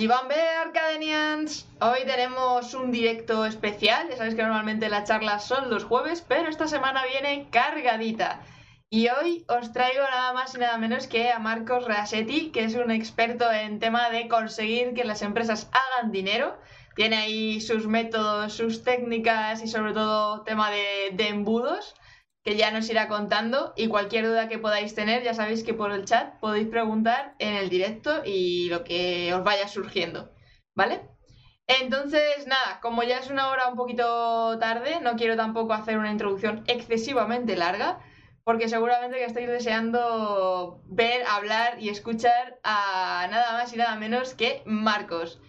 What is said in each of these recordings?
Gibambe Arcadenians, hoy tenemos un directo especial, ya sabéis que normalmente las charlas son los jueves, pero esta semana viene cargadita. Y hoy os traigo nada más y nada menos que a Marcos Rasetti, que es un experto en tema de conseguir que las empresas hagan dinero. Tiene ahí sus métodos, sus técnicas y sobre todo tema de embudos que ya nos irá contando y cualquier duda que podáis tener ya sabéis que por el chat podéis preguntar en el directo y lo que os vaya surgiendo, ¿vale? Entonces, nada, como ya es una hora un poquito tarde, no quiero tampoco hacer una introducción excesivamente larga, porque seguramente que estáis deseando ver, hablar y escuchar a nada más y nada menos que Marcos.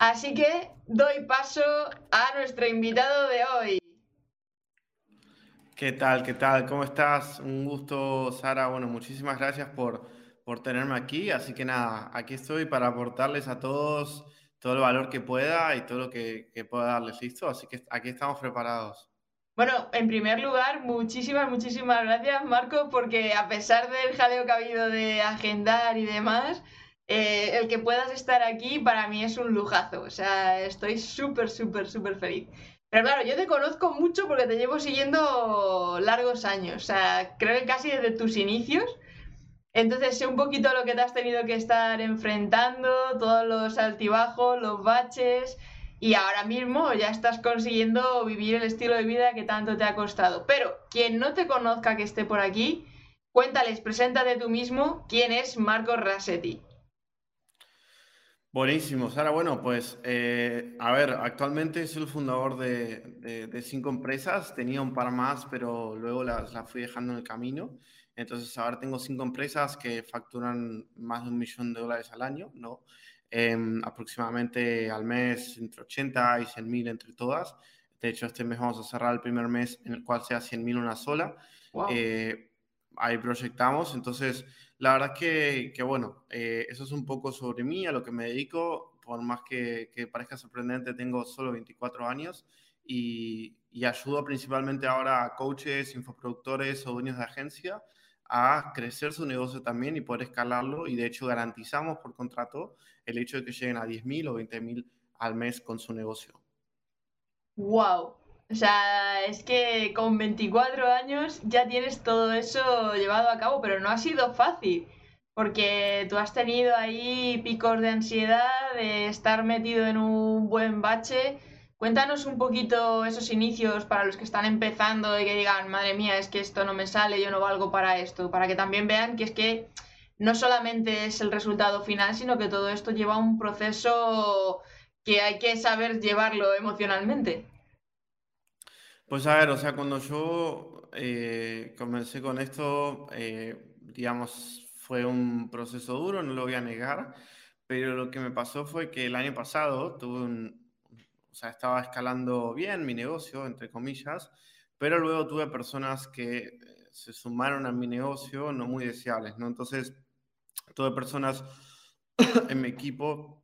Así que doy paso a nuestro invitado de hoy. ¿Qué tal? ¿Qué tal? ¿Cómo estás? Un gusto, Sara. Bueno, muchísimas gracias por, por tenerme aquí. Así que nada, aquí estoy para aportarles a todos todo el valor que pueda y todo lo que, pueda darles. ¿Listo? Así que aquí estamos preparados. Bueno, en primer lugar, muchísimas, muchísimas gracias, Marco, porque a pesar del jaleo que ha habido de agendar y demás, eh, el que puedas estar aquí para mí es un lujazo. O sea, estoy súper, súper, súper feliz. Pero claro, yo te conozco mucho porque te llevo siguiendo largos años, o sea, creo que casi desde tus inicios. Entonces sé un poquito lo que te has tenido que estar enfrentando, todos los altibajos, los baches, y ahora mismo ya estás consiguiendo vivir el estilo de vida que tanto te ha costado. Pero quien no te conozca que esté por aquí, cuéntales, preséntate tú mismo quién es Marco Rasetti. Buenísimo, Sara. Bueno, pues eh, a ver, actualmente soy el fundador de, cinco empresas. Tenía un par más, pero luego las, fui dejando en el camino. Entonces ahora tengo cinco empresas que facturan más de un millón de dólares al año, ¿no? Em, aproximadamente al mes entre 80 y 100 mil entre todas. De hecho, este mes vamos a cerrar el primer mes en el cual sea 100 mil una sola. Eh, ahí proyectamos. Entonces, la verdad que, que bueno, eh, eso es un poco sobre mí, a lo que me dedico. Por más que, que parezca sorprendente, tengo solo 24 años y, y, ayudo principalmente ahora a coaches, infoproductores o dueños de agencia a crecer su negocio también y poder escalarlo. Y de hecho garantizamos por contrato el hecho de que lleguen a 10.000 o 20.000 al mes con su negocio. ¡Wow! O sea, es que con 24 años ya tienes todo eso llevado a cabo, pero no ha sido fácil, porque tú has tenido ahí picos de ansiedad, de estar metido en un buen bache. Cuéntanos un poquito esos inicios para los que están empezando y que digan, madre mía, es que esto no me sale, yo no valgo para esto, para que también vean que es que no solamente es el resultado final, sino que todo esto lleva un proceso que hay que saber llevarlo emocionalmente. Pues a ver, o sea, cuando yo eh, comencé con esto, eh, digamos, fue un proceso duro, no lo voy a negar, pero lo que me pasó fue que el año pasado tuve un, o sea, estaba escalando bien mi negocio, entre comillas, pero luego tuve personas que eh, se sumaron a mi negocio no muy deseables, ¿no? Entonces, tuve personas en mi equipo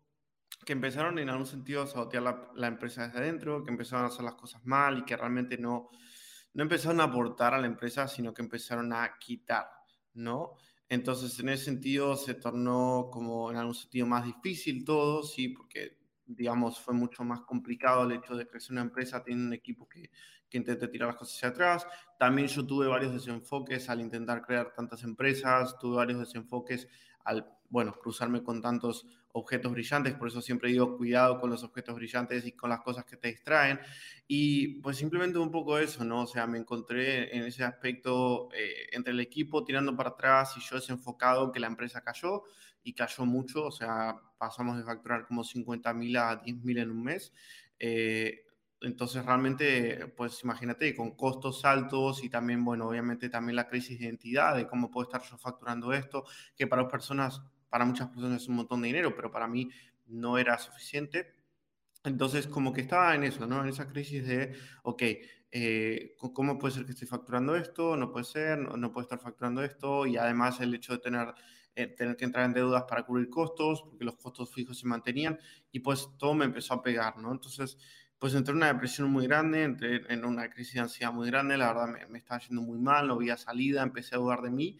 que empezaron en algún sentido a sabotear la, la, empresa desde adentro, que empezaron a hacer las cosas mal y que realmente no, no empezaron a aportar a la empresa, sino que empezaron a quitar, ¿no? Entonces, en ese sentido, se tornó como en algún sentido más difícil todo, sí, porque, digamos, fue mucho más complicado el hecho de crecer una empresa teniendo un equipo que, que intente tirar las cosas hacia atrás. También yo tuve varios desenfoques al intentar crear tantas empresas, tuve varios desenfoques al, bueno, cruzarme con tantos objetos brillantes, por eso siempre digo cuidado con los objetos brillantes y con las cosas que te distraen. Y pues simplemente un poco eso, ¿no? O sea, me encontré en ese aspecto eh, entre el equipo tirando para atrás y yo desenfocado que la empresa cayó y cayó mucho, o sea, pasamos de facturar como 50 mil a 10 mil en un mes. Eh, entonces, realmente, pues imagínate, con costos altos y también, bueno, obviamente también la crisis de identidad, de cómo puedo estar yo facturando esto, que para personas para muchas personas es un montón de dinero, pero para mí no era suficiente. Entonces, como que estaba en eso, ¿no? En esa crisis de, ok, eh, ¿cómo puede ser que esté facturando esto? No puede ser, no, no puedo estar facturando esto. Y además el hecho de tener, eh, tener que entrar en deudas para cubrir costos, porque los costos fijos se mantenían, y pues todo me empezó a pegar, ¿no? Entonces, pues entré en una depresión muy grande, entré en una crisis de ansiedad muy grande, la verdad me, me estaba yendo muy mal, no había salida, empecé a dudar de mí.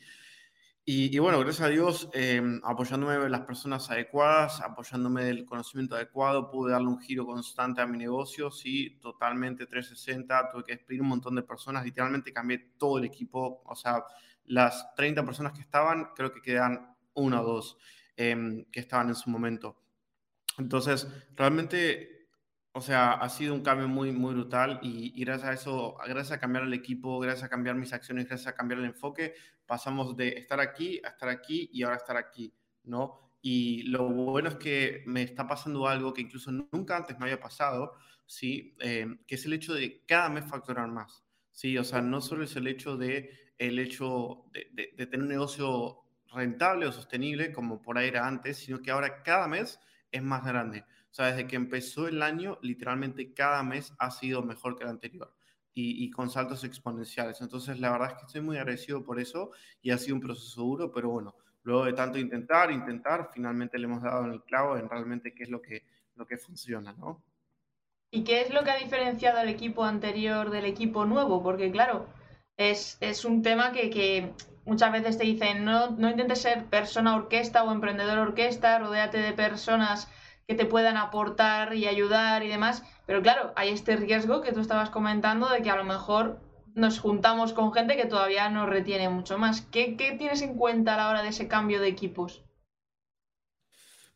Y, bueno, gracias a Dios, em, apoyándome de las personas adecuadas, apoyándome del conocimiento adecuado, pude darle un giro constante a mi negocio, sí, totalmente 360, tuve que despedir un montón de personas, literalmente cambié todo el equipo, o sea, las 30 personas que estaban, creo que quedan una o dos em, que estaban en su momento. Entonces, realmente o sea, ha sido un cambio muy, muy brutal y, gracias a eso, gracias a cambiar el equipo, gracias a cambiar mis acciones, gracias a cambiar el enfoque, pasamos de estar aquí a estar aquí y ahora estar aquí, ¿no? Y lo bueno es que me está pasando algo que incluso nunca antes me había pasado, ¿sí? Eh, que es el hecho de cada mes facturar más, ¿sí? O sea, no solo es el hecho de, el hecho de, de tener un negocio rentable o sostenible como por ahí era antes, sino que ahora cada mes es más grande. O sea, desde que empezó el año, literalmente cada mes ha sido mejor que el anterior y, con saltos exponenciales. Entonces, la verdad es que estoy muy agradecido por eso y ha sido un proceso duro, pero bueno, luego de tanto intentar, intentar, finalmente le hemos dado en el clavo en realmente qué es lo que, lo que funciona, ¿no? ¿Y qué es lo que ha diferenciado al equipo anterior del equipo nuevo? Porque claro, es, es un tema que, que, muchas veces te dicen, no, no intentes ser persona orquesta o emprendedor orquesta, rodéate de personas que te puedan aportar y ayudar y demás. Pero claro, hay este riesgo que tú estabas comentando de que a lo mejor nos juntamos con gente que todavía nos retiene mucho más. ¿Qué, tienes en cuenta a la hora de ese cambio de equipos?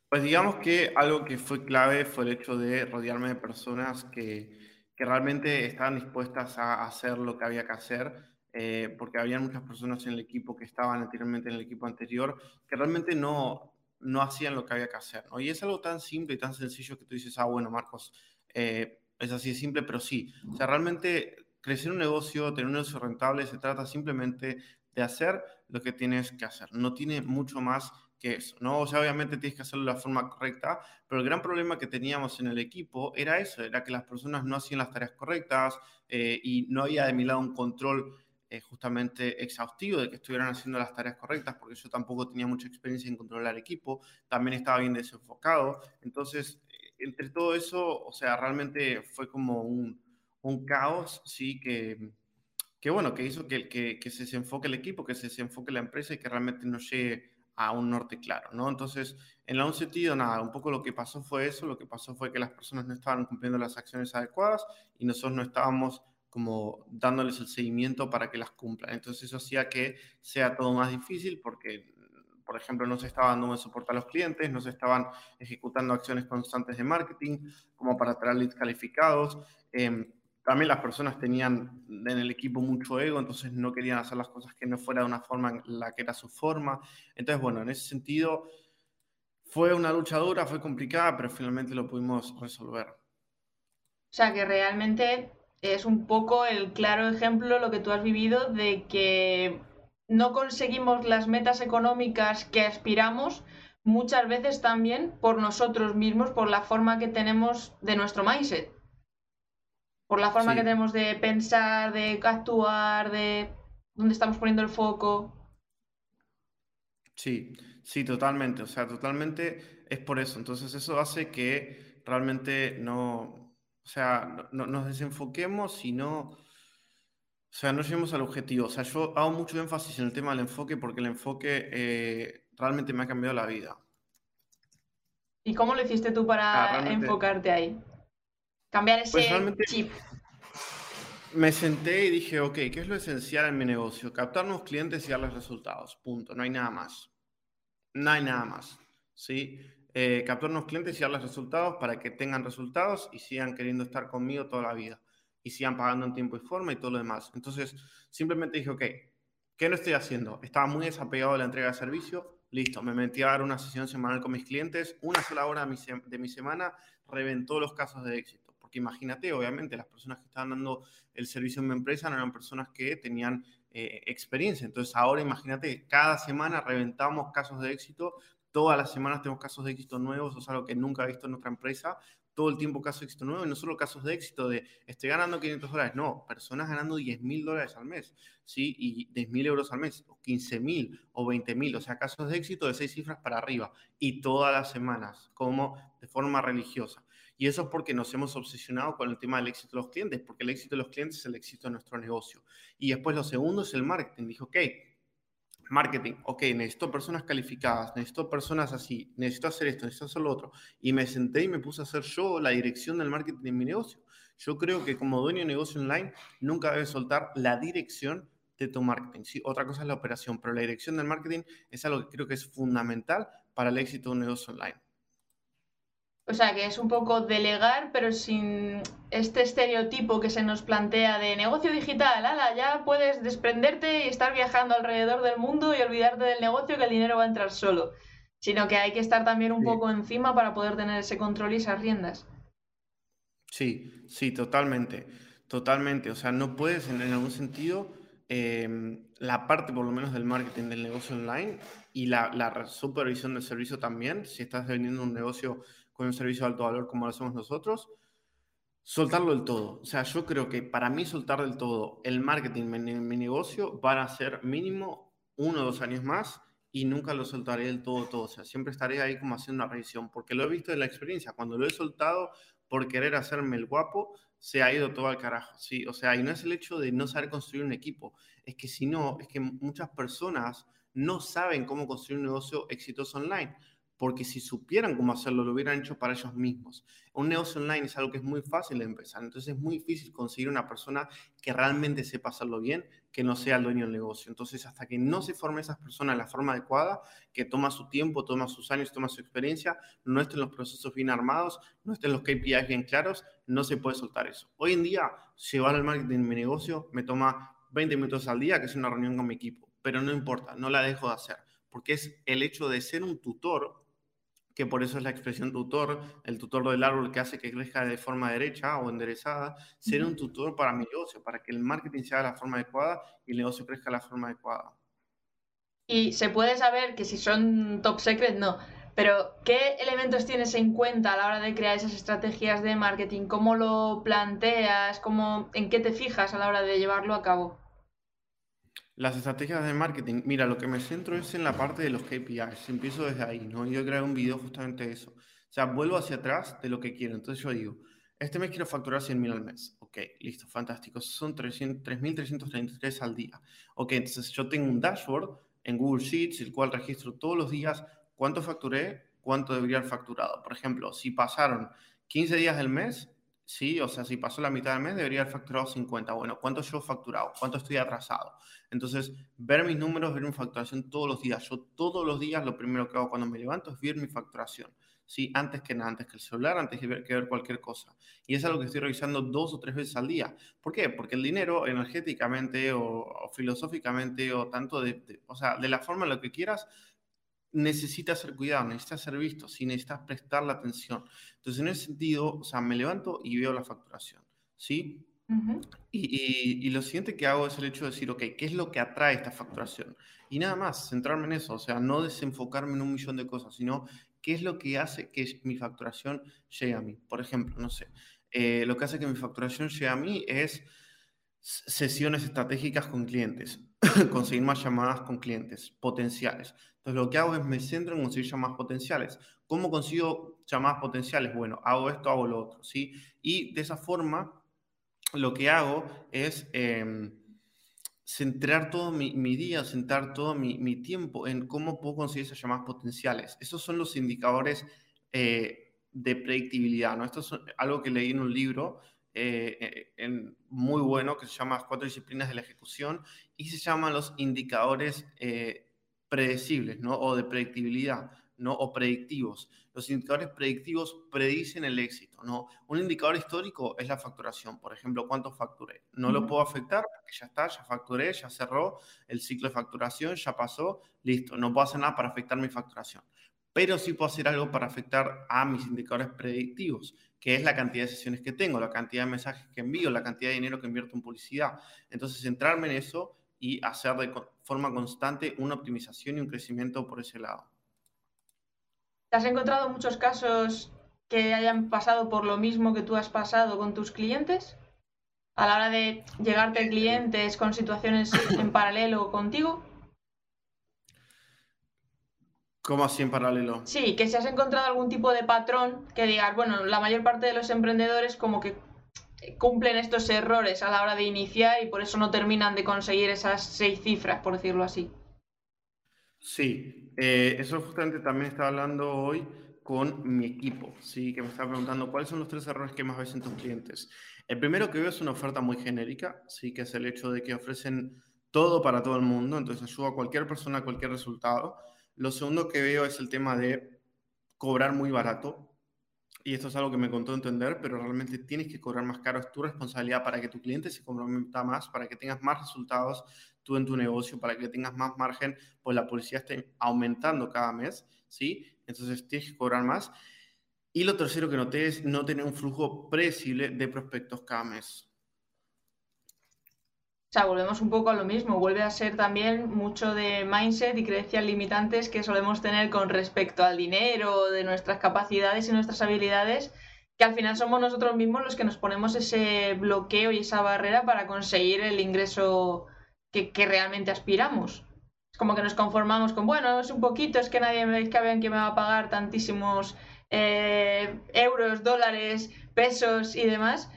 Pues digamos que algo que fue clave fue el hecho de rodearme de personas que, que realmente estaban dispuestas a hacer lo que había que hacer, eh, porque había muchas personas en el equipo que estaban anteriormente en el equipo anterior que realmente no, no hacían lo que había que hacer. ¿no? Y es algo tan simple y tan sencillo que tú dices, ah, bueno, Marcos, eh, es así de simple, pero sí. O sea, realmente crecer un negocio, tener un negocio rentable, se trata simplemente de hacer lo que tienes que hacer. No tiene mucho más que eso, ¿no? O sea, obviamente tienes que hacerlo de la forma correcta, pero el gran problema que teníamos en el equipo era eso, era que las personas no hacían las tareas correctas eh, y no había de mi lado un control eh, justamente exhaustivo de que estuvieran haciendo las tareas correctas, porque yo tampoco tenía mucha experiencia en controlar equipo, también estaba bien desenfocado. Entonces, eh, entre todo eso, o sea, realmente fue como un, un caos, sí, que, que bueno, que hizo que, que, que se desenfoque el equipo, que se desenfoque la empresa y que realmente no llegue a un norte claro, ¿no? Entonces, en un sentido, nada, un poco lo que pasó fue eso, lo que pasó fue que las personas no estaban cumpliendo las acciones adecuadas y nosotros no estábamos como dándoles el seguimiento para que las cumplan. Entonces eso hacía que sea todo más difícil porque, por ejemplo, no se estaba dando soporte a los clientes, no se estaban ejecutando acciones constantes de marketing como para traer leads calificados. Em, también las personas tenían en el equipo mucho ego, entonces no querían hacer las cosas que no fuera de una forma en la que era su forma. Entonces, bueno, en ese sentido fue una lucha dura, fue complicada, pero finalmente lo pudimos resolver. O sea, que realmente es un poco el claro ejemplo lo que tú has vivido de que no conseguimos las metas económicas que aspiramos muchas veces también por nosotros mismos, por la forma que tenemos de nuestro mindset, por la forma que tenemos de pensar, de actuar, de dónde estamos poniendo el foco. Sí, sí, totalmente, o sea, totalmente es por eso. Entonces eso hace que realmente no, o sea, no, nos desenfoquemos y no, o sea, no lleguemos al objetivo. O sea, yo hago mucho énfasis en el tema del enfoque porque el enfoque eh, realmente me ha cambiado la vida. ¿Y cómo lo hiciste tú para ah, enfocarte ahí? Cambiar ese pues chip. Me senté y dije, ok, ¿qué es lo esencial en mi negocio? Captar nuevos clientes y darles resultados. Punto. No hay nada más. No hay nada más. ¿Sí? Eh, clientes y darles resultados para que tengan resultados y sigan queriendo estar conmigo toda la vida y sigan pagando en tiempo y forma y todo lo demás. Entonces, simplemente dije, ok, ¿qué no estoy haciendo? Estaba muy desapegado de la entrega de servicio, listo, me metí a dar una sesión semanal con mis clientes, una sola hora de mi, de mi semana reventó los casos de éxito. Porque imagínate, obviamente, las personas que estaban dando el servicio en mi empresa no eran personas que tenían eh, experiencia. Entonces, ahora imagínate, cada semana reventamos casos de éxito Todas las semanas tenemos casos de éxito nuevos, o sea, algo que nunca he visto en nuestra empresa. Todo el tiempo casos de éxito nuevos, y no solo casos de éxito de estoy ganando 500 dólares, no, personas ganando 10 mil dólares al mes, ¿sí? Y 10 mil euros al mes, o 15 mil, o 20 mil, o sea, casos de éxito de seis cifras para arriba, y todas las semanas, como de forma religiosa. Y eso es porque nos hemos obsesionado con el tema del éxito de los clientes, porque el éxito de los clientes es el éxito de nuestro negocio. Y después lo segundo es el marketing. Dijo, ok, marketing, ok, necesito personas calificadas, necesito personas así, necesito hacer esto, necesito hacer lo otro. Y me senté y me puse a hacer yo la dirección del marketing en mi negocio. Yo creo que como dueño de negocio online, nunca debes soltar la dirección de tu marketing. Sí, otra cosa es la operación, pero la dirección del marketing es algo que creo que es fundamental para el éxito de un negocio online. O sea, que es un poco delegar, pero sin este estereotipo que se nos plantea de negocio digital. Ala, ya puedes desprenderte y estar viajando alrededor del mundo y olvidarte del negocio que el dinero va a entrar solo. Sino que hay que estar también un poco encima para poder tener ese control y esas riendas. Sí, sí, totalmente. Totalmente. O sea, no puedes en, algún sentido em, la parte por lo menos del marketing del negocio online y la, la supervisión del servicio también, si estás vendiendo un negocio con un servicio de alto valor como lo hacemos nosotros, soltarlo del todo. O sea, yo creo que para mí soltar del todo el marketing en mi negocio van a ser mínimo uno o dos años más y nunca lo soltaré del todo, todo. O sea, siempre estaré ahí como haciendo una revisión, porque lo he visto en la experiencia. Cuando lo he soltado por querer hacerme el guapo, se ha ido todo al carajo, ¿sí? O sea, y no es el hecho de no saber construir un equipo, es que si no, es que muchas personas no saben cómo construir un negocio exitoso online porque si supieran cómo hacerlo, lo hubieran hecho para ellos mismos. Un negocio online es algo que es muy fácil de empezar, entonces es muy difícil conseguir una persona que realmente sepa hacerlo bien, que no sea el dueño del negocio. Entonces, hasta que no se forme esas personas de la forma adecuada, que toma su tiempo, toma sus años, toma su experiencia, no estén los procesos bien armados, no estén los KPIs bien claros, no se puede soltar eso. Hoy en día, llevar el marketing mi negocio me toma 20 minutos al día, que es una reunión con mi equipo, pero no importa, no la dejo de hacer, porque es el hecho de ser un tutor que por eso es la expresión tutor, el tutor del árbol que hace que crezca de forma derecha o enderezada, ser un tutor para mi negocio, para que el marketing sea de la forma adecuada y el negocio crezca de la forma adecuada. Y se puede saber que si son top secret, no. Pero, ¿qué elementos tienes en cuenta a la hora de crear esas estrategias de marketing? ¿Cómo lo planteas? ¿Cómo, ¿En qué te fijas a la hora de llevarlo a cabo? Las estrategias de marketing, mira, lo que me centro es en la parte de los KPIs. Empiezo desde ahí, ¿no? Yo creé un video justamente de eso. O sea, vuelvo hacia atrás de lo que quiero. Entonces yo digo, este mes quiero facturar 100 mil al mes. Ok, listo, fantástico. Son 3.333 al día. Ok, entonces yo tengo un dashboard en Google Sheets, el cual registro todos los días cuánto facturé, cuánto debería haber facturado. Por ejemplo, si pasaron 15 días del mes, Sí, o sea, si pasó la mitad del mes, debería haber facturado 50. Bueno, ¿cuánto he facturado? ¿Cuánto estoy atrasado? Entonces, ver mis números, ver mi facturación todos los días. Yo todos los días lo primero que hago cuando me levanto es ver mi facturación. Sí, antes que nada, antes que el celular, antes que ver, que ver cualquier cosa. Y es algo que estoy revisando dos o tres veces al día. ¿Por qué? Porque el dinero energéticamente o, filosóficamente o tanto de, o sea, de la forma en lo que quieras, necesita ser cuidado, necesita ser visto, si necesitas prestar la atención. Entonces, en ese sentido, o sea, me levanto y veo la facturación, ¿sí? y, y, lo siguiente que hago es el hecho de decir, ok, ¿qué es lo que atrae esta facturación? Y nada más, centrarme en eso, o sea, no desenfocarme en un millón de cosas, sino qué es lo que hace que mi facturación llegue a mí. Por ejemplo, no sé, eh, lo que hace que mi facturación llegue a mí es sesiones estratégicas con clientes, conseguir más llamadas con clientes potenciales. Entonces lo que hago es me centro en conseguir llamadas potenciales. ¿Cómo consigo llamadas potenciales? Bueno, hago esto, hago lo otro, ¿sí? Y de esa forma lo que hago es em, centrar todo mi, día, centrar todo mi, tiempo en cómo puedo conseguir esas llamadas potenciales. Esos son los indicadores eh, de predictibilidad, ¿no? Esto es algo que leí en un libro eh, en, muy bueno que se llama Cuatro disciplinas de la ejecución y se llaman los indicadores eh, predecibles, ¿no? O de predictibilidad, ¿no? O predictivos. Los indicadores predictivos predicen el éxito, ¿no? Un indicador histórico es la facturación, por ejemplo, cuánto facturé. No lo puedo afectar porque ya está, ya facturé, ya cerró el ciclo de facturación, ya pasó, listo. No puedo hacer nada para afectar mi facturación. Pero sí puedo hacer algo para afectar a mis indicadores predictivos, que es la cantidad de sesiones que tengo, la cantidad de mensajes que envío, la cantidad de dinero que invierto en publicidad. Entonces, centrarme en eso y hacer de forma constante una optimización y un crecimiento por ese lado. ¿Te has encontrado muchos casos que hayan pasado por lo mismo que tú has pasado con tus clientes? A la hora de llegarte clientes con situaciones en paralelo contigo. ¿Cómo así en paralelo? Sí, que si has encontrado algún tipo de patrón que digas, bueno, la mayor parte de los emprendedores como que cumplen estos errores a la hora de iniciar y por eso no terminan de conseguir esas seis cifras, por decirlo así. Sí, eh, eso justamente también estaba hablando hoy con mi equipo, ¿sí? que me estaba preguntando cuáles son los tres errores que más ves en tus clientes. El primero que veo es una oferta muy genérica, ¿sí? que es el hecho de que ofrecen todo para todo el mundo, entonces ayuda a cualquier persona a cualquier resultado. Lo segundo que veo es el tema de cobrar muy barato, y esto es algo que me contó entender, pero realmente tienes que cobrar más caro, es tu responsabilidad para que tu cliente se comprometa más, para que tengas más resultados tú en tu negocio, para que tengas más margen, pues la publicidad esté aumentando cada mes, ¿sí? Entonces tienes que cobrar más. Y lo tercero que noté es no tener un flujo predecible de prospectos cada mes. O sea, volvemos un poco a lo mismo, vuelve a ser también mucho de mindset y creencias limitantes que solemos tener con respecto al dinero, de nuestras capacidades y nuestras habilidades, que al final somos nosotros mismos los que nos ponemos ese bloqueo y esa barrera para conseguir el ingreso que, realmente aspiramos como que nos conformamos con, bueno, es un poquito, es que nadie me que que me va a pagar tantísimos eh, euros, dólares, pesos y demás,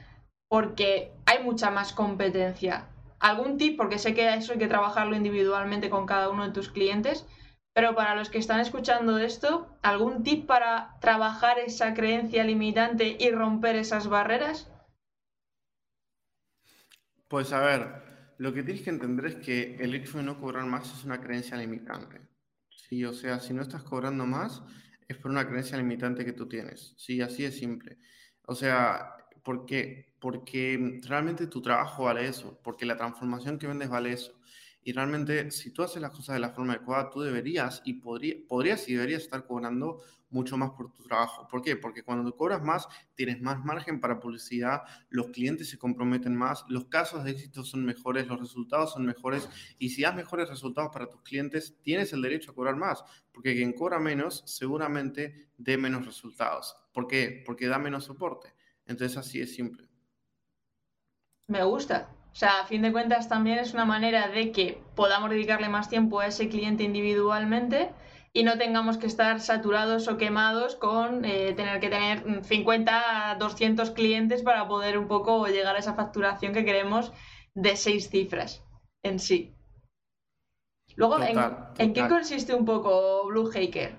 porque hay mucha más competencia. ¿Algún tip? Porque sé que eso hay que trabajarlo individualmente con cada uno de tus clientes, pero para los que están escuchando esto, ¿algún tip para trabajar esa creencia limitante y romper esas barreras? Pues a ver, lo que tienes que entender es que el hecho de no cobrar más es una creencia limitante. ¿sí? O sea, si no estás cobrando más, es por una creencia limitante que tú tienes. Sí, así es simple. O sea, ¿por qué? Porque realmente tu trabajo vale eso, porque la transformación que vendes vale eso. Y realmente, si tú haces las cosas de la forma adecuada, tú deberías y podría, podrías y deberías estar cobrando mucho más por tu trabajo. ¿Por qué? Porque cuando cobras más, tienes más margen para publicidad, los clientes se comprometen más, los casos de éxito son mejores, los resultados son mejores. Y si das mejores resultados para tus clientes, tienes el derecho a cobrar más. Porque quien cobra menos, seguramente dé menos resultados. ¿Por qué? Porque da menos soporte. Entonces, así es simple. Me gusta. O sea, a fin de cuentas también es una manera de que podamos dedicarle más tiempo a ese cliente individualmente y no tengamos que estar saturados o quemados con eh, tener que tener 50 a 200 clientes para poder un poco llegar a esa facturación que queremos de seis cifras en sí. Luego, ¿en, qué consiste un poco Blue Hacker?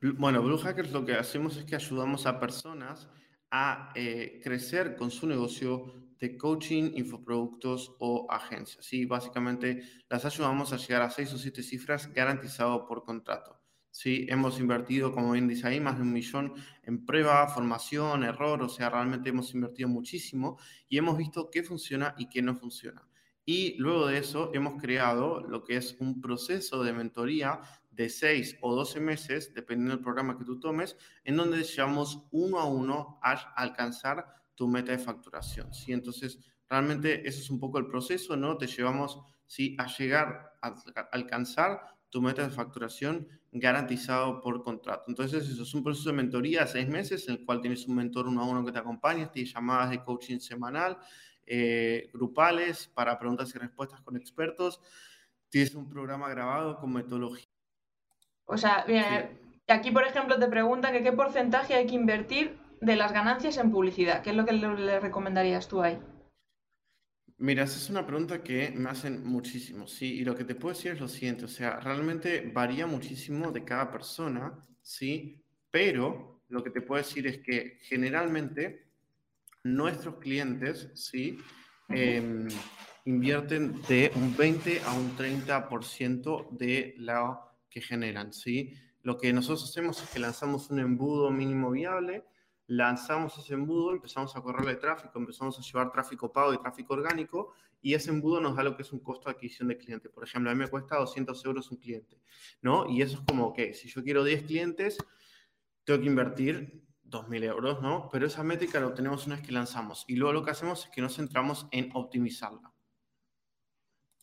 Bueno, Blue Hackers lo que hacemos es que ayudamos a personas a eh, crecer con su negocio de coaching, infoproductos o agencias. Sí, básicamente las ayudamos a llegar a seis o siete cifras garantizado por contrato. Sí, hemos invertido, como bien dice ahí, más de un millón en prueba, formación, error, o sea, realmente hemos invertido muchísimo y hemos visto qué funciona y qué no funciona. Y luego de eso hemos creado lo que es un proceso de mentoría de 6 o 12 meses, dependiendo del programa que tú tomes, en donde llevamos uno a uno a alcanzar tu meta de facturación. ¿sí? Entonces, realmente eso es un poco el proceso, ¿no? Te llevamos ¿sí? a llegar a alcanzar tu meta de facturación garantizado por contrato. Entonces, eso es un proceso de mentoría de seis meses, en el cual tienes un mentor uno a uno que te acompaña, tienes llamadas de coaching semanal, eh, grupales para preguntas y respuestas con expertos. Tienes un programa grabado con metodología o sea, aquí por ejemplo te pregunta que qué porcentaje hay que invertir de las ganancias en publicidad. ¿Qué es lo que le, recomendarías tú ahí? Mira, esa es una pregunta que me hacen muchísimo, sí, y lo que te puedo decir es lo siguiente, o sea, realmente varía muchísimo de cada persona, sí, pero lo que te puedo decir es que generalmente nuestros clientes, sí, em, invierten de un 20 a un 30% de la que generan, ¿sí? Lo que nosotros hacemos es que lanzamos un embudo mínimo viable, lanzamos ese embudo, empezamos a correrle tráfico, empezamos a llevar tráfico pago y tráfico orgánico, y ese embudo nos da lo que es un costo de adquisición de cliente. Por ejemplo, a mí me cuesta 200 euros un cliente, ¿no? Y eso es como que si yo quiero 10 clientes, tengo que invertir 2.000 euros, ¿no? Pero esa métrica la obtenemos una vez que lanzamos. Y luego lo que hacemos es que nos centramos en optimizarla.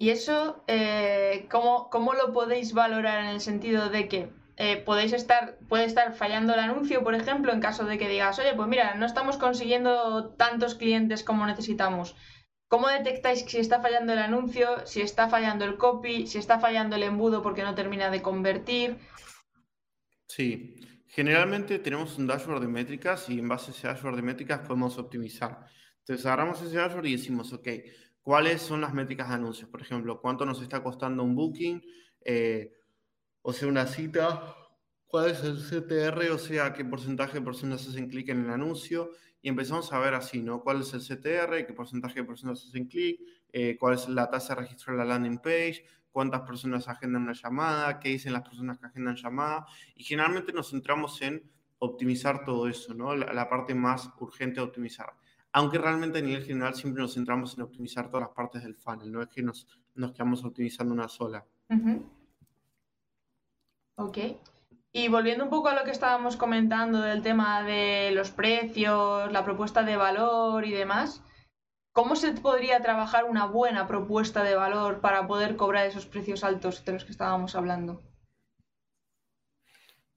Y eso, eh, ¿cómo, lo podéis valorar en el sentido de que eh, podéis estar, puede estar fallando el anuncio, por ejemplo, en caso de que digas, oye, pues mira, no estamos consiguiendo tantos clientes como necesitamos. ¿Cómo detectáis si está fallando el anuncio, si está fallando el copy, si está fallando el embudo porque no termina de convertir? Sí, generalmente tenemos un dashboard de métricas y en base a ese dashboard de métricas podemos optimizar. Entonces agarramos ese dashboard y decimos, ok, ¿Cuáles son las métricas de anuncios? Por ejemplo, ¿cuánto nos está costando un booking? eh, o sea, una cita, cuál es el CTR, o sea, qué porcentaje de personas hacen clic en el anuncio, y empezamos a ver así, ¿no? ¿Cuál es el CTR? ¿Qué porcentaje de personas hacen clic? Eh, ¿Cuál es la tasa de registro de la landing page? ¿Cuántas personas agendan una llamada? ¿Qué dicen las personas que agendan llamada? Y generalmente nos centramos en optimizar todo eso, ¿no? La, parte más urgente de optimizar. Aunque realmente a nivel general siempre nos centramos en optimizar todas las partes del funnel, no es que nos, nos quedamos optimizando una sola. Ok. Y volviendo un poco a lo que estábamos comentando del tema de los precios, la propuesta de valor y demás, ¿cómo se podría trabajar una buena propuesta de valor para poder cobrar esos precios altos de los que estábamos hablando?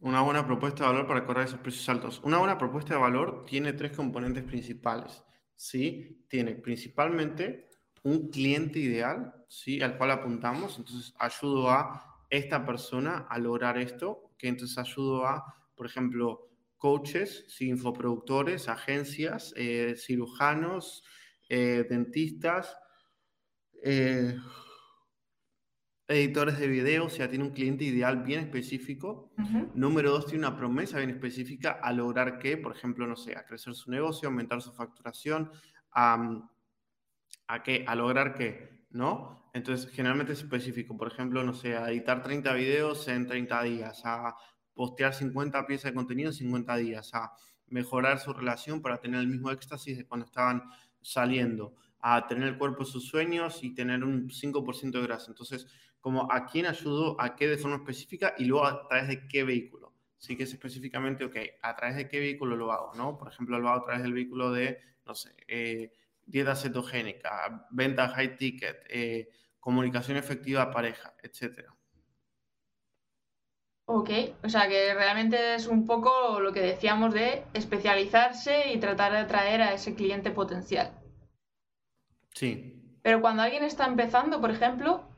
Una buena propuesta de valor para cobrar esos precios altos. Una buena propuesta de valor tiene tres componentes principales. ¿sí? Tiene principalmente un cliente ideal ¿sí? al cual apuntamos. Entonces, ayudo a esta persona a lograr esto, entonces ayudo a, por ejemplo, coaches, infoproductores, agencias, eh, cirujanos, eh, dentistas, eh, editores de video, o sea, tiene un cliente ideal bien específico. Número dos, tiene una promesa bien específica a lograr que, por ejemplo, no sé, a crecer su negocio, aumentar su facturación, a, a, qué, a lograr que, ¿no? Entonces, generalmente es específico. Por ejemplo, no sé, a editar 30 videos en 30 días, a postear 50 piezas de contenido en 50 días, a mejorar su relación para tener el mismo éxtasis de cuando estaban saliendo, a tener el cuerpo de sus sueños y tener un 5% de grasa. Entonces, como a quién ayudo, a qué de forma específica y luego a través de qué vehículo. Sí que es específicamente, ok, a través de qué vehículo lo hago, ¿no? Por ejemplo, lo hago a través del vehículo de, no sé, eh, dieta cetogénica, venta high ticket, eh, comunicación efectiva a pareja, etc. Ok, o sea que realmente es un poco lo que decíamos de especializarse y tratar de atraer a ese cliente potencial. Sí. Pero cuando alguien está empezando, por ejemplo,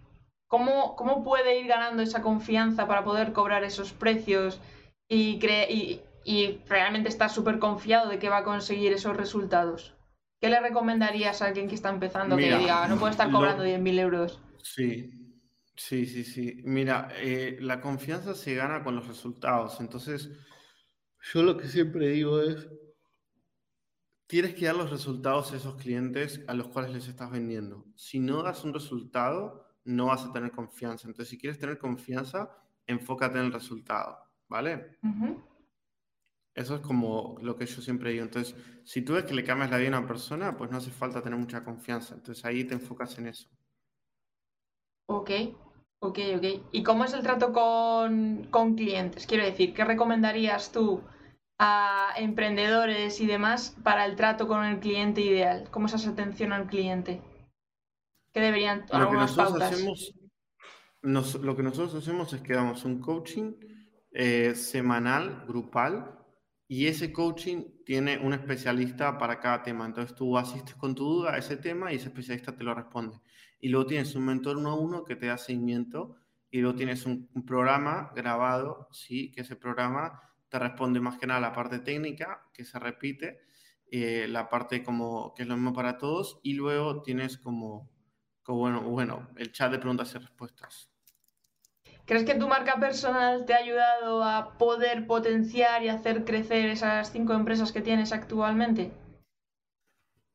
¿cómo, cómo puede ir ganando esa confianza para poder cobrar esos precios y, y, y realmente estar súper confiado de que va a conseguir esos resultados? ¿Qué le recomendarías a alguien que está empezando que diga, no puedo estar cobrando 10.000 euros? Sí, sí, sí, sí. Mira, eh, la confianza se gana con los resultados. Entonces, yo lo que siempre digo es, tienes que dar los resultados a esos clientes a los cuales les estás vendiendo. Si no das un resultado, no vas a tener confianza. Entonces, si quieres tener confianza, enfócate en el resultado, ¿vale? Eso es como lo que yo siempre digo. Entonces, si tú ves que le cambias la vida a una persona, pues no hace falta tener mucha confianza. Entonces ahí te enfocas en eso. Ok, ok, ok. ¿Y cómo es el trato con, clientes? Quiero decir, ¿qué recomendarías tú a emprendedores y demás para el trato con el cliente ideal? ¿Cómo es esa atención al cliente? ¿Qué deberían lo que nosotros Hacemos, lo que nosotros hacemos es que damos un coaching eh, semanal, grupal, y ese coaching tiene un especialista para cada tema. Entonces tú asistes con tu duda a ese tema y ese especialista te lo responde. Y luego tienes un mentor uno a uno que te da seguimiento y luego tienes un, programa grabado, sí, que ese programa te responde más que nada la parte técnica, que se repite, eh, la parte como que es lo mismo para todos, y luego tienes como bueno, bueno, el chat de preguntas y respuestas. ¿Crees que tu marca personal te ha ayudado a poder potenciar y hacer crecer esas cinco empresas que tienes actualmente?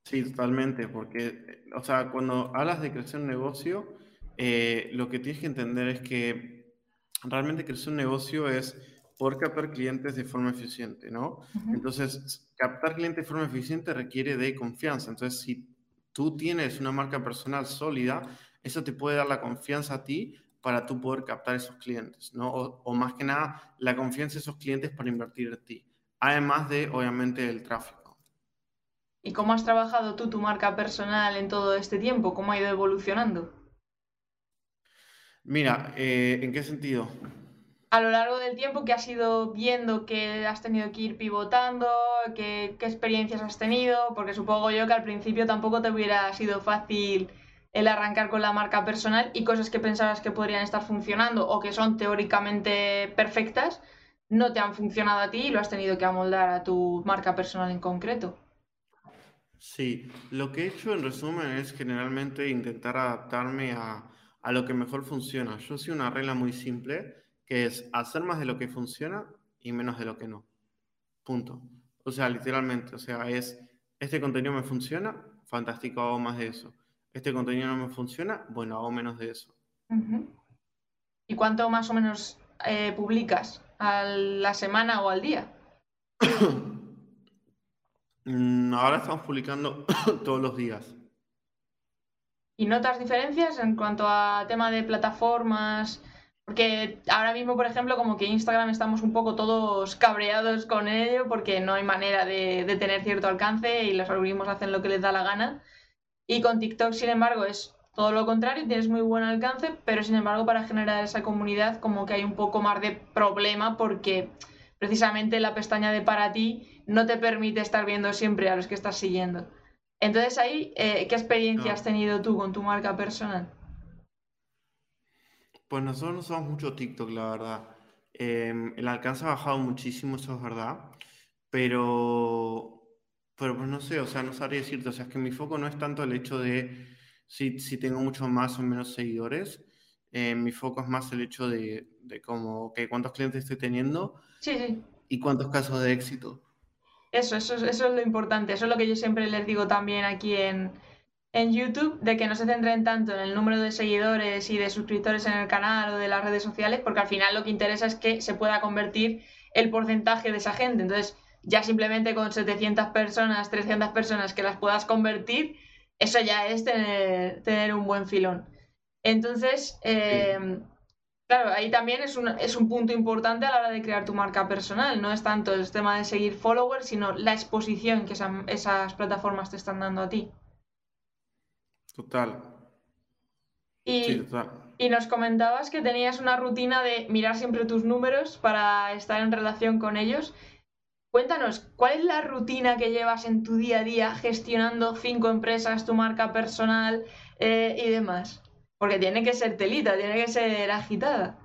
Sí, totalmente, porque, o sea, cuando hablas de crecer un negocio, eh, lo que tienes que entender es que realmente crecer un negocio es poder captar clientes de forma eficiente, ¿no? Entonces, captar clientes de forma eficiente requiere de confianza. Entonces, si tú tienes una marca personal sólida, eso te puede dar la confianza a ti para tú poder captar esos clientes, ¿no? O, más que nada, la confianza de esos clientes para invertir en ti, además de, obviamente, el tráfico. ¿Y cómo has trabajado tú tu marca personal en todo este tiempo? ¿Cómo ha ido evolucionando? Mira, eh, ¿en qué sentido? A lo largo del tiempo que has ido viendo que has tenido que ir pivotando, qué experiencias has tenido, porque supongo yo que al principio tampoco te hubiera sido fácil el arrancar con la marca personal y cosas que pensabas que podrían estar funcionando o que son teóricamente perfectas, no te han funcionado a ti y lo has tenido que amoldar a tu marca personal en concreto. Sí, lo que he hecho en resumen es generalmente intentar adaptarme a, a lo que mejor funciona. Yo soy una regla muy simple, que es hacer más de lo que funciona y menos de lo que no. Punto. O sea, literalmente, o sea, es, este contenido me funciona, fantástico, hago más de eso. Este contenido no me funciona, bueno, hago menos de eso. ¿Y cuánto más o menos eh, publicas? ¿A la semana o al día? Mm, ahora estamos publicando todos los días. ¿Y notas diferencias en cuanto a tema de plataformas? Porque ahora mismo, por ejemplo, como que Instagram estamos un poco todos cabreados con ello porque no hay manera de, de tener cierto alcance y los algoritmos hacen lo que les da la gana. Y con TikTok, sin embargo, es todo lo contrario, tienes muy buen alcance, pero sin embargo para generar esa comunidad como que hay un poco más de problema porque precisamente la pestaña de para ti no te permite estar viendo siempre a los que estás siguiendo. Entonces ahí, eh, ¿qué experiencia has tenido tú con tu marca personal? Pues nosotros no usamos mucho TikTok, la verdad. Em, el alcance ha bajado muchísimo, eso es verdad. Pero, pero pues no sé, o sea, no sabría decirte. O sea, es que mi foco no es tanto el hecho de si, si tengo mucho más o menos seguidores. Eh, mi foco es más el hecho de, de como cuántos clientes estoy teniendo Sí, sí. y cuántos casos de éxito. Eso, eso, eso es lo importante. Eso es lo que yo siempre les digo también aquí en, en YouTube, de que no se centren tanto en el número de seguidores y de suscriptores en el canal o de las redes sociales, porque al final lo que interesa es que se pueda convertir el porcentaje de esa gente. Entonces, ya simplemente con 700 personas, 300 personas que las puedas convertir, eso ya es tener, tener un buen filón. Entonces, eh, Claro, ahí también es un, es un punto importante a la hora de crear tu marca personal. No es tanto el tema de seguir followers, sino la exposición que esas plataformas te están dando a ti. Total. Y, Sí, total. y nos comentabas que tenías una rutina de mirar siempre tus números para estar en relación con ellos. Cuéntanos, ¿cuál es la rutina que llevas en tu día a día gestionando cinco empresas, tu marca personal eh, y demás? Porque tiene que ser telita, tiene que ser agitada.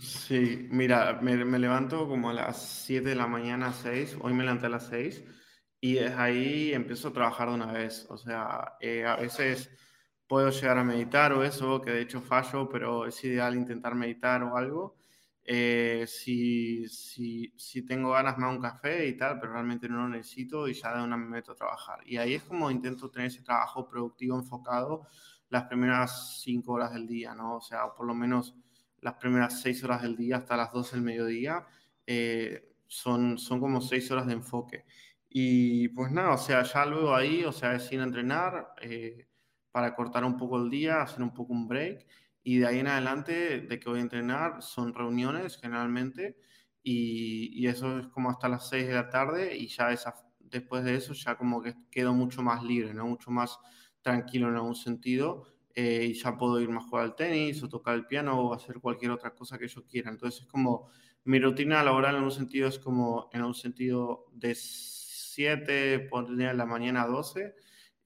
Sí, mira, me, me levanto como a las 7 de la mañana, 6. Hoy me levanté a las 6 y desde ahí empiezo a trabajar de una vez. O sea, eh, a veces puedo llegar a meditar o eso, que de hecho fallo, pero es ideal intentar meditar o algo. Eh, si, si, si tengo ganas me hago un café y tal, pero realmente no lo necesito y ya de una me meto a trabajar. Y ahí es como intento tener ese trabajo productivo enfocado las primeras cinco horas del día, ¿no? O sea, por lo menos las primeras seis horas del día hasta las 12 del mediodía eh, son, son como seis horas de enfoque. Y pues nada, o sea, ya luego ahí, o sea, es ir a entrenar eh, para cortar un poco el día, hacer un poco un break. Y de ahí en adelante, de que voy a entrenar, son reuniones generalmente. Y, y eso es como hasta las 6 de la tarde. Y ya esa, después de eso, ya como que quedo mucho más libre, ¿no? Mucho más tranquilo en algún sentido eh, y ya puedo ir más a jugar al tenis o tocar el piano o hacer cualquier otra cosa que yo quiera. Entonces es como mi rutina laboral en un sentido es como en un sentido de 7 por día de la mañana a 12,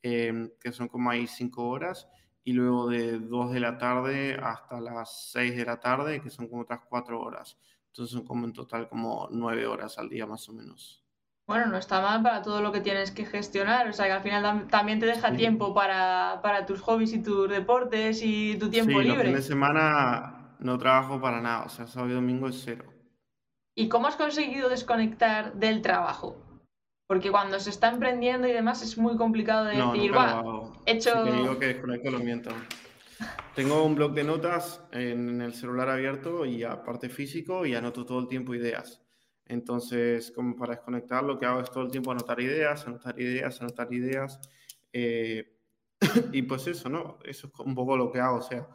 eh, que son como ahí 5 horas, y luego de 2 de la tarde hasta las 6 de la tarde, que son como otras 4 horas. Entonces son como en total como 9 horas al día más o menos. Bueno, no está mal para todo lo que tienes que gestionar, o sea que al final tam- también te deja Sí. tiempo para, para tus hobbies y tus deportes y tu tiempo Sí, los libre. fines de semana no trabajo para nada, o sea, sábado y domingo es cero. ¿Y cómo has conseguido desconectar del trabajo? Porque cuando se está emprendiendo y demás es muy complicado de No, decir, va, he hecho... Si te digo que desconecto, lo miento. Tengo un blog de notas en el celular abierto y aparte físico y anoto todo el tiempo ideas. Entonces, como para desconectar, lo que hago es todo el tiempo anotar ideas, anotar ideas, anotar ideas. eh, y pues eso, ¿no? Eso es un poco lo que hago. O sea,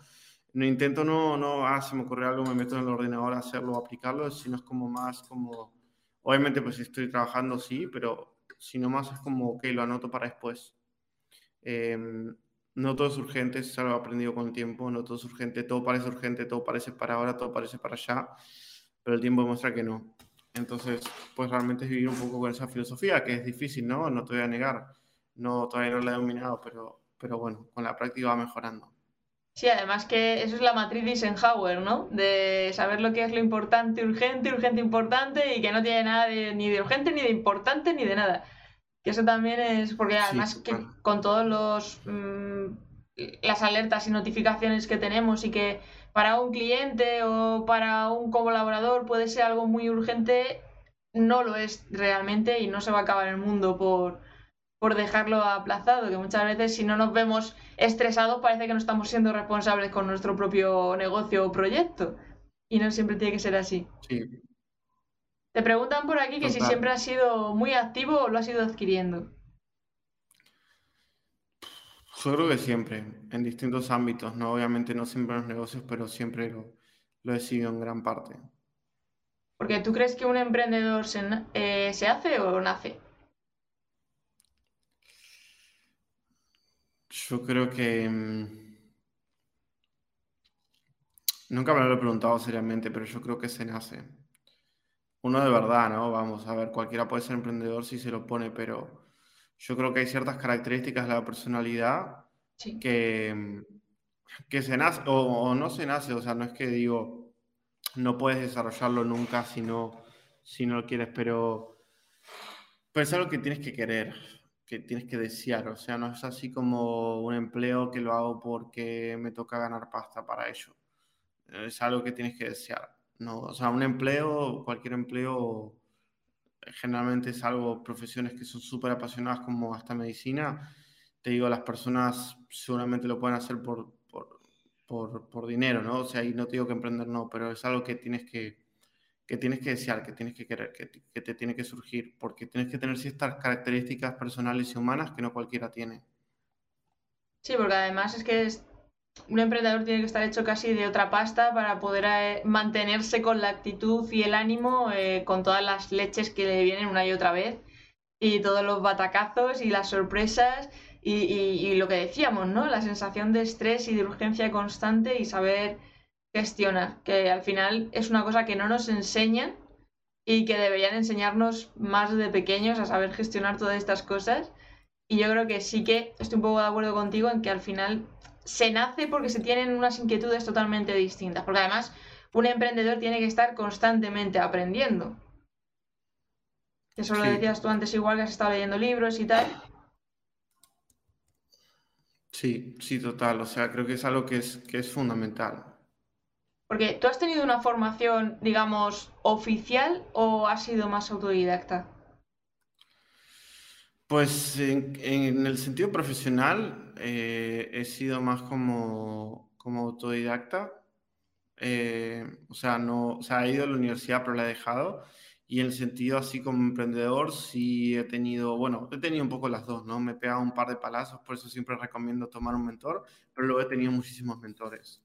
no intento no, no, ah, se me ocurre algo, me meto en el ordenador a hacerlo aplicarlo, sino es como más como, obviamente pues si estoy trabajando sí, pero si no más es como, ok, lo anoto para después. Eh, no todo es urgente, eso es algo aprendido con el tiempo, no todo es urgente, todo parece urgente, todo parece para ahora, todo parece para allá, pero el tiempo demuestra que no. Entonces, pues realmente es vivir un poco con esa filosofía, que es difícil, ¿no? No te voy a negar, no, todavía no la he dominado, pero, pero bueno, con la práctica va mejorando. Sí, además que eso es la matriz de Eisenhower, ¿no? De saber lo que es lo importante, urgente, urgente, importante y que no tiene nada de- ni de urgente, ni de importante, ni de nada. Que eso también es, porque Sí, además que con todos los mm, las alertas y notificaciones que tenemos y que para un cliente o para un colaborador puede ser algo muy urgente, no lo es realmente y no se va a acabar el mundo por, por dejarlo aplazado, que muchas veces si no nos vemos estresados parece que no estamos siendo responsables con nuestro propio negocio o proyecto. Y no siempre tiene que ser así. Te preguntan por aquí que si siempre has sido muy activo o lo has ido adquiriendo. Yo creo que siempre, en distintos ámbitos, ¿no? Obviamente no siempre en los negocios, pero siempre lo, lo he sido en gran parte. Porque tú crees que un emprendedor se, eh, se hace o nace? Yo creo que... Mm, nunca me lo he preguntado seriamente, pero yo creo que se nace. Uno de verdad, ¿no? Vamos a ver, cualquiera puede ser emprendedor si se lo pone, pero yo creo que hay ciertas características de la personalidad que, que se nace o, no se nace, o sea, no es que digo, no puedes desarrollarlo nunca si no, si no lo quieres, pero, pero es algo que tienes que querer, que tienes que desear, o sea, no es así como un empleo que lo hago porque me toca ganar pasta para ello, es algo que tienes que desear. No, o sea, un empleo, cualquier empleo generalmente es algo, profesiones que son súper apasionadas como hasta medicina, te digo, las personas seguramente lo pueden hacer por, por, por, dinero, ¿no? O sea, y no te digo que emprender no, pero es algo que tienes que, que tienes que desear, que tienes que querer, que, te tiene que surgir, porque tienes que tener ciertas características personales y humanas que no cualquiera tiene. Sí, porque además es que un emprendedor tiene que estar hecho casi de otra pasta para poder eh, mantenerse con la actitud y el ánimo eh, con todas las leches que le vienen una y otra vez y todos los batacazos y las sorpresas y, lo que decíamos, ¿no? La sensación de estrés y de urgencia constante y saber gestionar, que al final es una cosa que no nos enseñan y que deberían enseñarnos más de pequeños a saber gestionar todas estas cosas. Y yo creo que sí que estoy un poco de acuerdo contigo en que al final se nace porque se tienen unas inquietudes totalmente distintas, porque además un emprendedor tiene que estar constantemente aprendiendo. Eso lo decías tú antes igual que has estado leyendo libros y tal. Sí, sí, total. O sea, creo que es algo que es, que es fundamental. Porque tú has tenido una formación, digamos, oficial o has sido más autodidacta? Pues en, el sentido profesional eh, he sido más como, como autodidacta. Eh, o sea, no, o sea, he ido a la universidad pero la he dejado. Y en el sentido así como emprendedor sí he tenido, bueno, he tenido un poco las dos, ¿no? Me he pegado un par de palazos, por eso siempre recomiendo tomar un mentor, pero luego he tenido muchísimos mentores.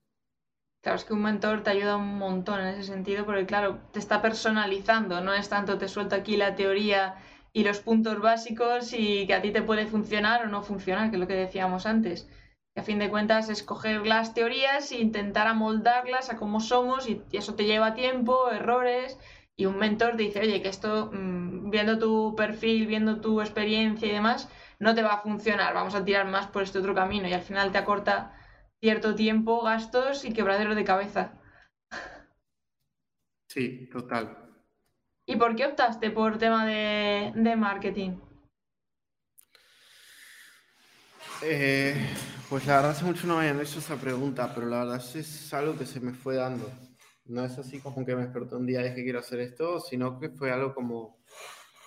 Claro, es que un mentor te ayuda un montón en ese sentido, porque claro, te está personalizando, no es tanto te suelto aquí la teoría y los puntos básicos y que a ti te puede funcionar o no funcionar, que es lo que decíamos antes. A fin de cuentas escoger las teorías e intentar amoldarlas a cómo somos y, eso te lleva tiempo, errores y un mentor te dice, oye, que esto, mm, viendo tu perfil, viendo tu experiencia y demás, no te va a funcionar, vamos a tirar más por este otro camino y al final te acorta cierto tiempo, gastos y quebradero de cabeza. Sí, total. ¿Y por qué optaste por tema de, marketing? Eh, pues la verdad hace mucho no me habían hecho esa pregunta, pero la verdad es algo que se me fue dando. No es así como que me despertó un día y que quiero hacer esto, sino que fue algo como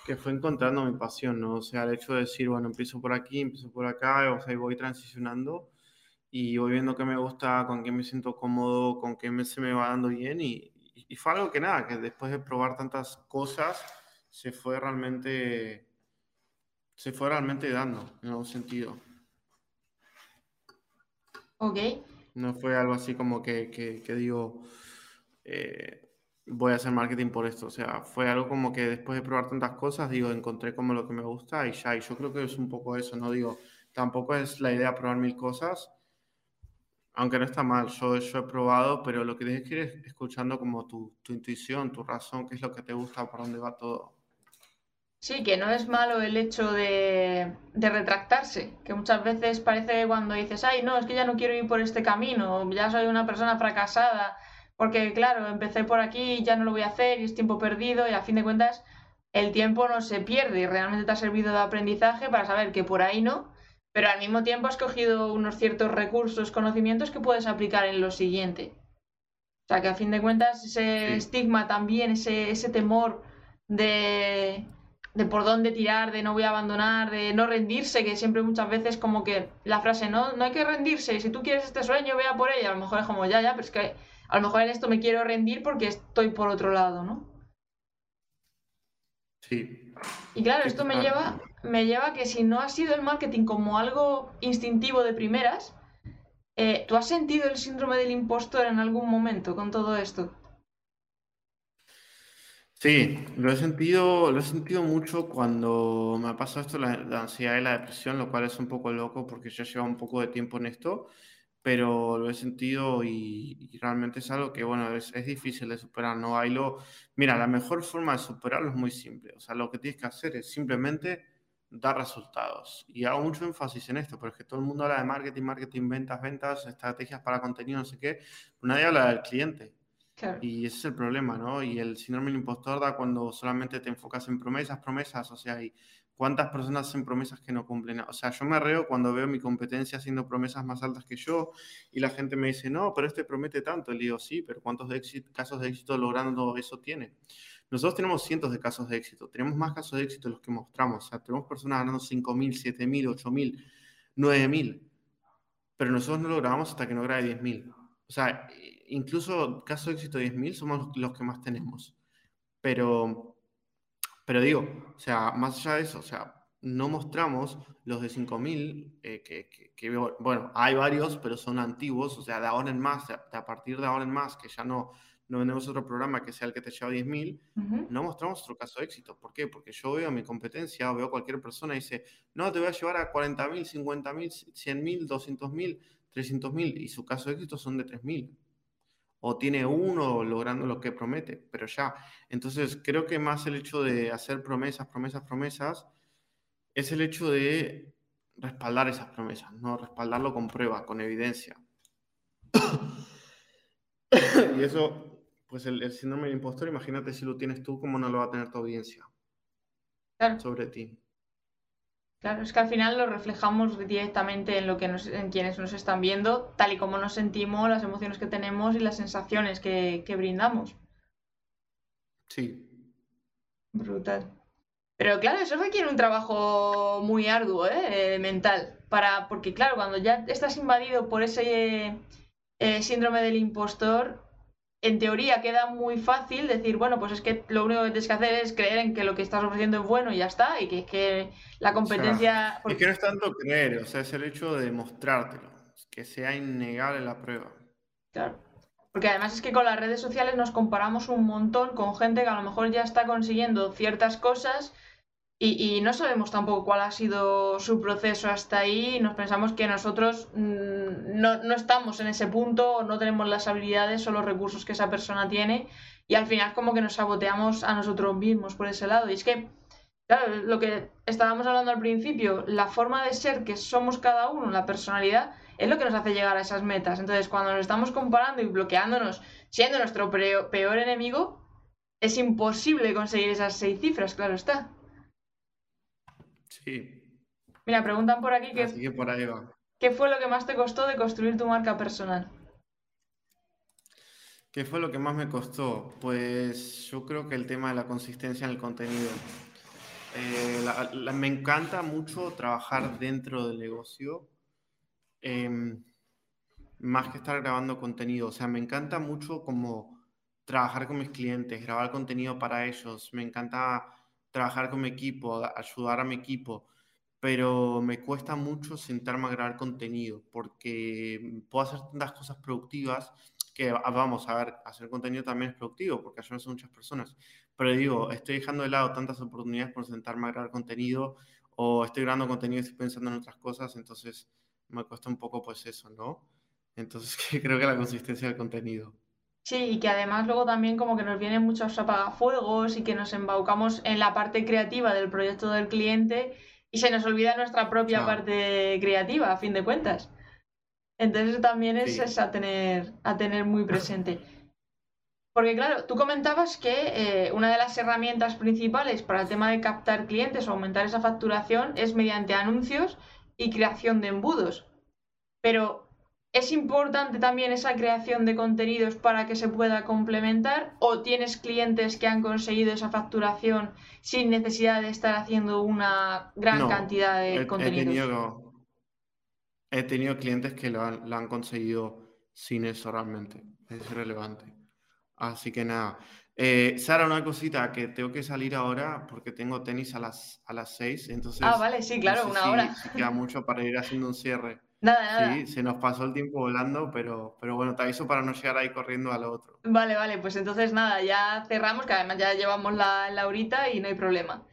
que fue encontrando mi pasión, ¿no? O sea, el hecho de decir, bueno, empiezo por aquí, empiezo por acá, o sea, y voy transicionando y voy viendo qué me gusta, con qué me siento cómodo, con qué me, se me va dando bien y, y fue algo que nada, que después de probar tantas cosas, se fue realmente, se fue realmente dando, en algún sentido. Ok. No fue algo así como que, que, digo, eh, voy a hacer marketing por esto. O sea, fue algo como que después de probar tantas cosas, digo, encontré como lo que me gusta y ya. Y yo creo que es un poco eso, ¿no? Digo, tampoco es la idea probar mil cosas, aunque no está mal, yo, he probado, pero lo que tienes que ir es escuchando como tu, tu intuición, tu razón, qué es lo que te gusta, por dónde va todo. Sí, que no es malo el hecho de, retractarse, que muchas veces parece cuando dices, ay, no, es que ya no quiero ir por este camino, ya soy una persona fracasada, porque claro, empecé por aquí, ya no lo voy a hacer y es tiempo perdido y a fin de cuentas el tiempo no se pierde y realmente te ha servido de aprendizaje para saber que por ahí no pero al mismo tiempo has cogido unos ciertos recursos, conocimientos que puedes aplicar en lo siguiente. O sea, que a fin de cuentas ese estigma también, ese, ese temor de, de por dónde tirar, de no voy a abandonar, de no rendirse, que siempre muchas veces como que la frase no, no hay que rendirse, si tú quieres este sueño, vea por ella, a lo mejor es como ya, ya, pero es que a lo mejor en esto me quiero rendir porque estoy por otro lado, ¿no? Sí. Y claro, esto me lleva, me lleva a que si no ha sido el marketing como algo instintivo de primeras, eh, ¿tú has sentido el síndrome del impostor en algún momento con todo esto? Sí, lo he sentido, lo he sentido mucho cuando me ha pasado esto, la, la ansiedad y la depresión, lo cual es un poco loco porque ya lleva un poco de tiempo en esto, pero lo he sentido y, realmente es algo que, bueno, es, es, difícil de superar, ¿no? Hay lo, mira, la mejor forma de superarlo es muy simple, o sea, lo que tienes que hacer es simplemente dar resultados. Y hago mucho énfasis en esto, porque todo el mundo habla de marketing, marketing, ventas, ventas, estrategias para contenido, no sé qué, nadie habla del cliente. Y ese es el problema, ¿no? Y el síndrome del impostor da cuando solamente te enfocas en promesas, promesas, o sea, hay cuántas personas hacen promesas que no cumplen. O sea, yo me arreo cuando veo mi competencia haciendo promesas más altas que yo y la gente me dice, no, pero este promete tanto. Le digo, sí, pero ¿cuántos de casos de éxito logrando eso tiene? Nosotros tenemos cientos de casos de éxito, tenemos más casos de éxito de los que mostramos. O sea, tenemos personas ganando 5.000, 7.000, 8.000, 9.000, pero nosotros no lo grabamos hasta que no grabe 10.000. O sea, incluso casos de éxito de 10.000 somos los que más tenemos. Pero, pero digo, o sea, más allá de eso, o sea, no mostramos los de 5000, eh, que, que, bueno, hay varios, pero son antiguos, o sea, de ahora en más, de, a partir de ahora en más, que ya no, no tenemos otro programa que sea el que te lleva 10.000, no mostramos otro caso de éxito. ¿Por qué? Porque yo veo mi competencia, veo cualquier persona y dice, no, te voy a llevar a 40.000, 50.000, 100.000, 200.000, 300.000, y su caso de éxito son de 3.000 o tiene uno logrando lo que promete, pero ya. Entonces, creo que más el hecho de hacer promesas, promesas, promesas, es el hecho de respaldar esas promesas, no respaldarlo con prueba, con evidencia. y eso, pues el, síndrome del impostor, imagínate si lo tienes tú, ¿cómo no lo va a tener tu audiencia sobre ti? Claro, es que al final lo reflejamos directamente en lo que en quienes nos están viendo, tal y como nos sentimos, las emociones que tenemos y las sensaciones que, brindamos. Sí. Brutal. Pero claro, eso requiere un trabajo muy arduo, ¿eh? mental. Para, porque claro, cuando ya estás invadido por ese eh, síndrome del impostor, en teoría queda muy fácil decir, bueno, pues es que lo único que tienes que hacer es creer en que lo que estás ofreciendo es bueno y ya está, y que, que la competencia... Es que no es tanto creer, o sea, es el hecho de demostrártelo, que sea innegable la prueba. Claro. Porque además es que con las redes sociales nos comparamos un montón con gente que a lo mejor ya está consiguiendo ciertas cosas y, no sabemos tampoco cuál ha sido su proceso hasta ahí. Nos pensamos que nosotros mm, no, no, estamos en ese punto, no tenemos las habilidades o los recursos que esa persona tiene. Y al final como que nos saboteamos a nosotros mismos por ese lado. Y es que, claro, lo que estábamos hablando al principio, la forma de ser que somos cada uno, la personalidad, es lo que nos hace llegar a esas metas. Entonces, cuando nos estamos comparando y bloqueándonos, siendo nuestro peor enemigo, es imposible conseguir esas seis cifras, claro está. Sí. Mira, preguntan por aquí que, Así que por ahí va. ¿qué fue lo que más te costó de construir tu marca personal? ¿Qué fue lo que más me costó? Pues yo creo que el tema de la consistencia en el contenido. Eh, me encanta mucho trabajar dentro del negocio, em, más que estar grabando contenido. O sea, me encanta mucho como trabajar con mis clientes, grabar contenido para ellos. Me encanta trabajar con mi equipo, ayudar a mi equipo, pero me cuesta mucho sentarme a grabar contenido porque puedo hacer tantas cosas productivas que ah, vamos a ver, hacer contenido también es productivo porque ayudas a muchas personas. Pero digo, estoy dejando de lado tantas oportunidades por sentarme a grabar contenido o estoy grabando contenido y estoy pensando en otras cosas, entonces me cuesta un poco pues eso, ¿no? Entonces creo que la consistencia del contenido. Sí, y que además luego también como que nos vienen muchos apagafuegos y que nos embaucamos en la parte creativa del proyecto del cliente y se nos olvida nuestra propia parte creativa, a fin de cuentas. Entonces también es, a, tener, a tener muy presente. Porque claro, tú comentabas que eh, una de las herramientas principales para el tema de captar clientes o aumentar esa facturación es mediante anuncios y creación de embudos. Pero ¿es importante también esa creación de contenidos para que se pueda complementar? ¿O tienes clientes que han conseguido esa facturación sin necesidad de estar haciendo una gran cantidad de contenidos? He tenido, clientes que lo han, conseguido sin eso realmente. Es relevante. Así que nada. Eh, Sara, una cosita, que tengo que salir ahora porque tengo tenis a las, a las seis, entonces... Ah, vale, sí, claro, una hora. queda mucho para ir haciendo un cierre. Nada, nada. Sí, se nos pasó el tiempo volando, pero, pero bueno, te aviso para no llegar ahí corriendo a lo otro. Vale, vale, pues entonces nada, ya cerramos, que además ya llevamos la, la horita y no hay problema.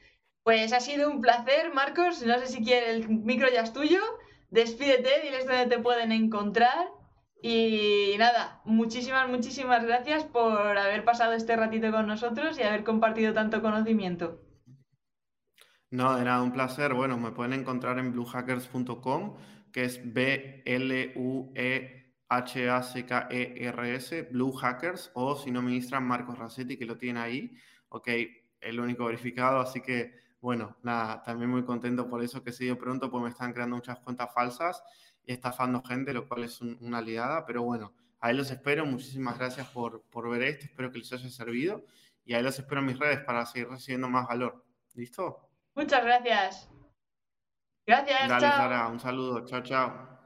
Pues ha sido un placer, Marcos. No sé si quieres, el micro ya es tuyo. Despídete, diles dónde te pueden encontrar. Y nada, muchísimas, muchísimas gracias por haber pasado este ratito con nosotros y haber compartido tanto conocimiento. No, de nada, un placer. Bueno, me pueden encontrar en bluehackers.com, que es B-L-U-E-H-A-C-K-E-R-S, Blue Hackers, o si no, ministran Marcos Racetti, que lo tiene ahí. Ok, el único verificado, así que, bueno, nada, también muy contento por eso que se dio pronto, pues me están creando muchas cuentas falsas y estafando gente, lo cual es una aliada, pero bueno, ahí los espero. Muchísimas gracias por, por ver esto, espero que les haya servido y ahí los espero en mis redes para seguir recibiendo más valor. ¿Listo? Muchas gracias. Gracias. Dale, Sara, un saludo. Chao, chao.